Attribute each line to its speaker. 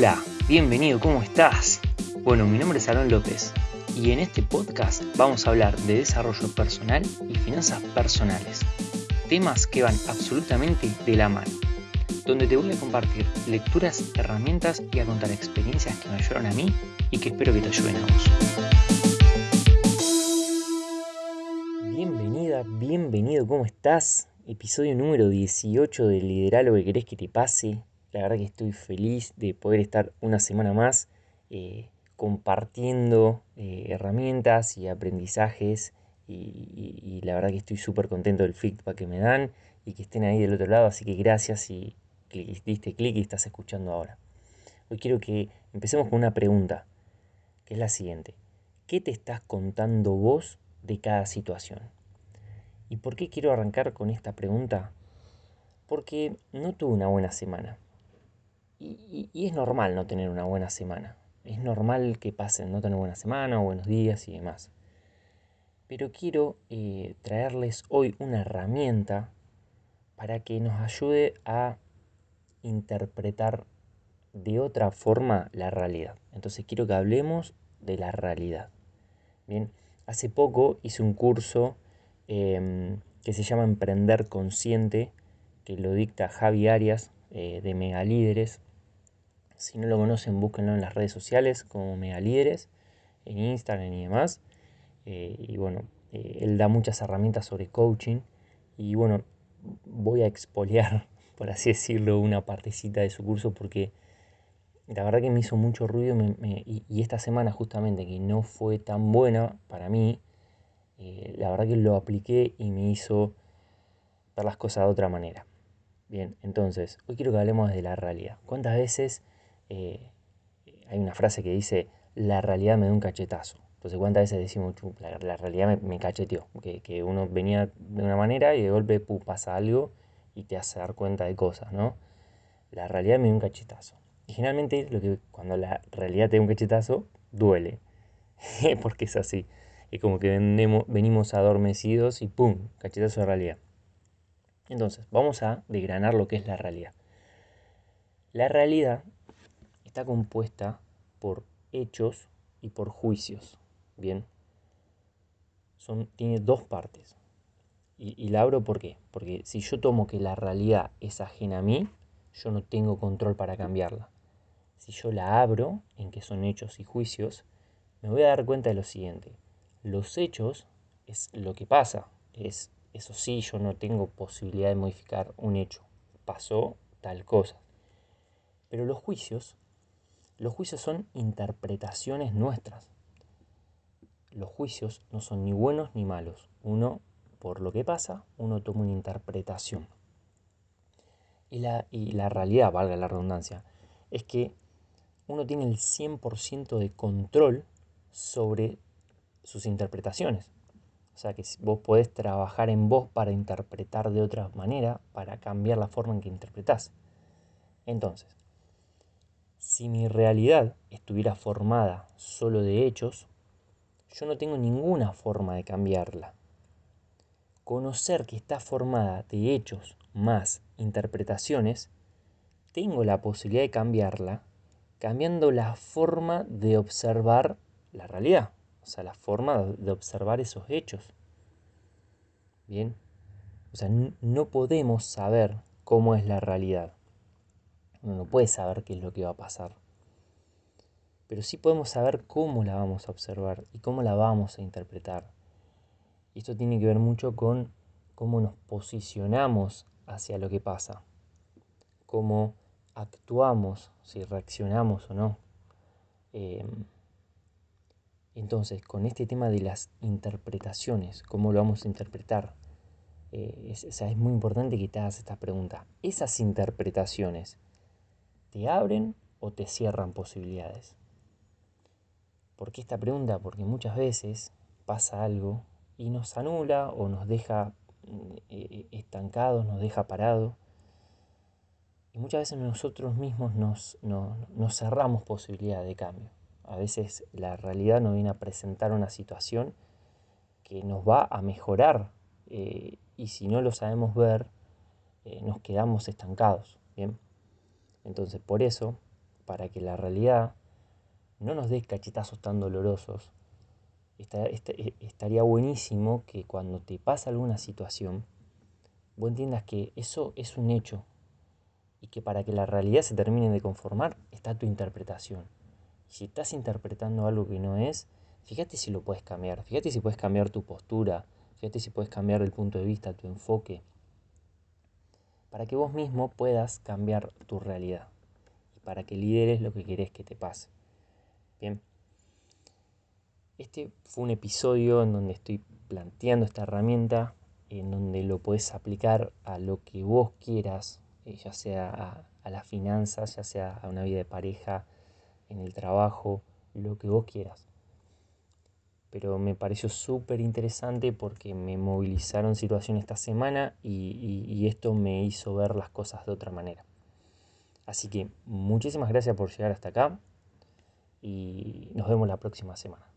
Speaker 1: Hola, bienvenido, ¿cómo estás? Bueno, mi nombre es Aaron López y en este podcast vamos a hablar de desarrollo personal y finanzas personales, temas que van absolutamente de la mano, donde te voy a compartir lecturas, herramientas y a contar experiencias que me ayudaron a mí y que espero que te ayuden a vos. Bienvenida, bienvenido, ¿cómo estás? Episodio número 18 de Liderar lo que querés que te pase. La verdad que estoy feliz de poder estar una semana más eh, compartiendo eh, herramientas y aprendizajes y, la verdad que estoy súper contento del feedback que me dan y que estén ahí del otro lado, así que gracias y diste clic y estás escuchando ahora. Hoy quiero que empecemos con una pregunta, que es la siguiente. ¿Qué te estás contando vos de cada situación? ¿Y por qué quiero arrancar con esta pregunta? Porque no tuve una buena semana. Y, es normal no tener una buena semana. Es normal que pasen no tener buena semana o buenos días y demás. Pero quiero eh, traerles hoy una herramienta para que nos ayude a interpretar de otra forma la realidad. Entonces quiero que hablemos de la realidad. Bien, hace poco hice un curso em, que se llama Emprender Consciente, que lo dicta Javi Arias eh, de Megalíderes. Si no lo conocen, búsquenlo en las redes sociales como Megalíderes, en Instagram y demás. Eh, y bueno, eh, él da muchas herramientas sobre coaching. Y bueno, voy a expoliar, por así decirlo, una partecita de su curso porque la verdad que me hizo mucho ruido y, esta semana justamente que no fue tan buena para mí, eh, la verdad que lo apliqué y me hizo ver las cosas de otra manera. Bien, entonces, hoy quiero que hablemos de la realidad. ¿Cuántas veces eh, hay una frase que dice, la realidad me da un cachetazo. Entonces, ¿cuántas veces decimos, la, realidad me, cacheteó? Que, uno venía de una manera y de golpe pasa algo y te hace dar cuenta de cosas, ¿no? La realidad me da un cachetazo. Y generalmente lo que, cuando la realidad te da un cachetazo, duele. Porque es así. Es como que venimos adormecidos y ¡pum! Cachetazo de realidad. Entonces, vamos a degranar lo que es la realidad. La realidad está compuesta por hechos y por juicios. Bien, Son, tiene dos partes. Y, la abro por qué? Porque si yo tomo que la realidad es ajena a mí, yo no tengo control para cambiarla. Si yo la abro en que son hechos y juicios, me voy a dar cuenta de lo siguiente. Los hechos es lo que pasa. Es, eso sí, yo no tengo posibilidad de modificar un hecho. Pasó tal cosa. Pero los juicios los juicios son interpretaciones nuestras. Los juicios no son ni buenos ni malos. Uno, por lo que pasa, uno toma una interpretación. Y la, y la realidad, valga la redundancia, es que uno tiene el 100% de control sobre sus interpretaciones. O sea que vos podés trabajar en vos para interpretar de otra manera, para cambiar la forma en que interpretás. Entonces, si mi realidad estuviera formada solo de hechos, yo no tengo ninguna forma de cambiarla. Conocer que está formada de hechos más interpretaciones, tengo la posibilidad de cambiarla cambiando la forma de observar la realidad, o sea, la forma de observar esos hechos. Bien, o sea, no podemos saber cómo es la realidad. Uno no puede saber qué es lo que va a pasar. Pero sí podemos saber cómo la vamos a observar y cómo la vamos a interpretar. Y esto tiene que ver mucho con cómo nos posicionamos hacia lo que pasa. Cómo actuamos, si reaccionamos o no. Em, entonces, con este tema de las interpretaciones, cómo lo vamos a interpretar, eh, es, es muy importante que te hagas esta pregunta. Esas interpretaciones, ¿Te abren o te cierran posibilidades? ¿Por qué esta pregunta? Porque muchas veces pasa algo y nos anula o nos deja mm, eh, estancados, nos deja parados. Y muchas veces nosotros mismos nos, cerramos posibilidad de cambio. A veces la realidad nos viene a presentar una situación que nos va a mejorar eh, y si no lo sabemos ver, eh, nos quedamos estancados. Bien. Entonces, por eso, para que la realidad no nos dé cachetazos tan dolorosos, e, estaría buenísimo que cuando te pasa alguna situación, vos entiendas que eso es un hecho y que para que la realidad se termine de conformar está tu interpretación. Si estás interpretando algo que no es, fíjate si lo puedes cambiar, fíjate si puedes cambiar tu postura, fíjate si puedes cambiar el punto de vista, tu enfoque, para que vos mismo puedas cambiar tu realidad y para que lideres lo que querés que te pase. Bien. Este fue un episodio en donde estoy planteando esta herramienta, en donde lo puedes aplicar a lo que vos quieras, eh, ya sea a las finanzas, ya sea a una vida de pareja, en el trabajo, lo que vos quieras. Pero me pareció súper interesante porque me movilizaron situaciones esta semana y, y esto me hizo ver las cosas de otra manera. Así que muchísimas gracias por llegar hasta acá y nos vemos la próxima semana.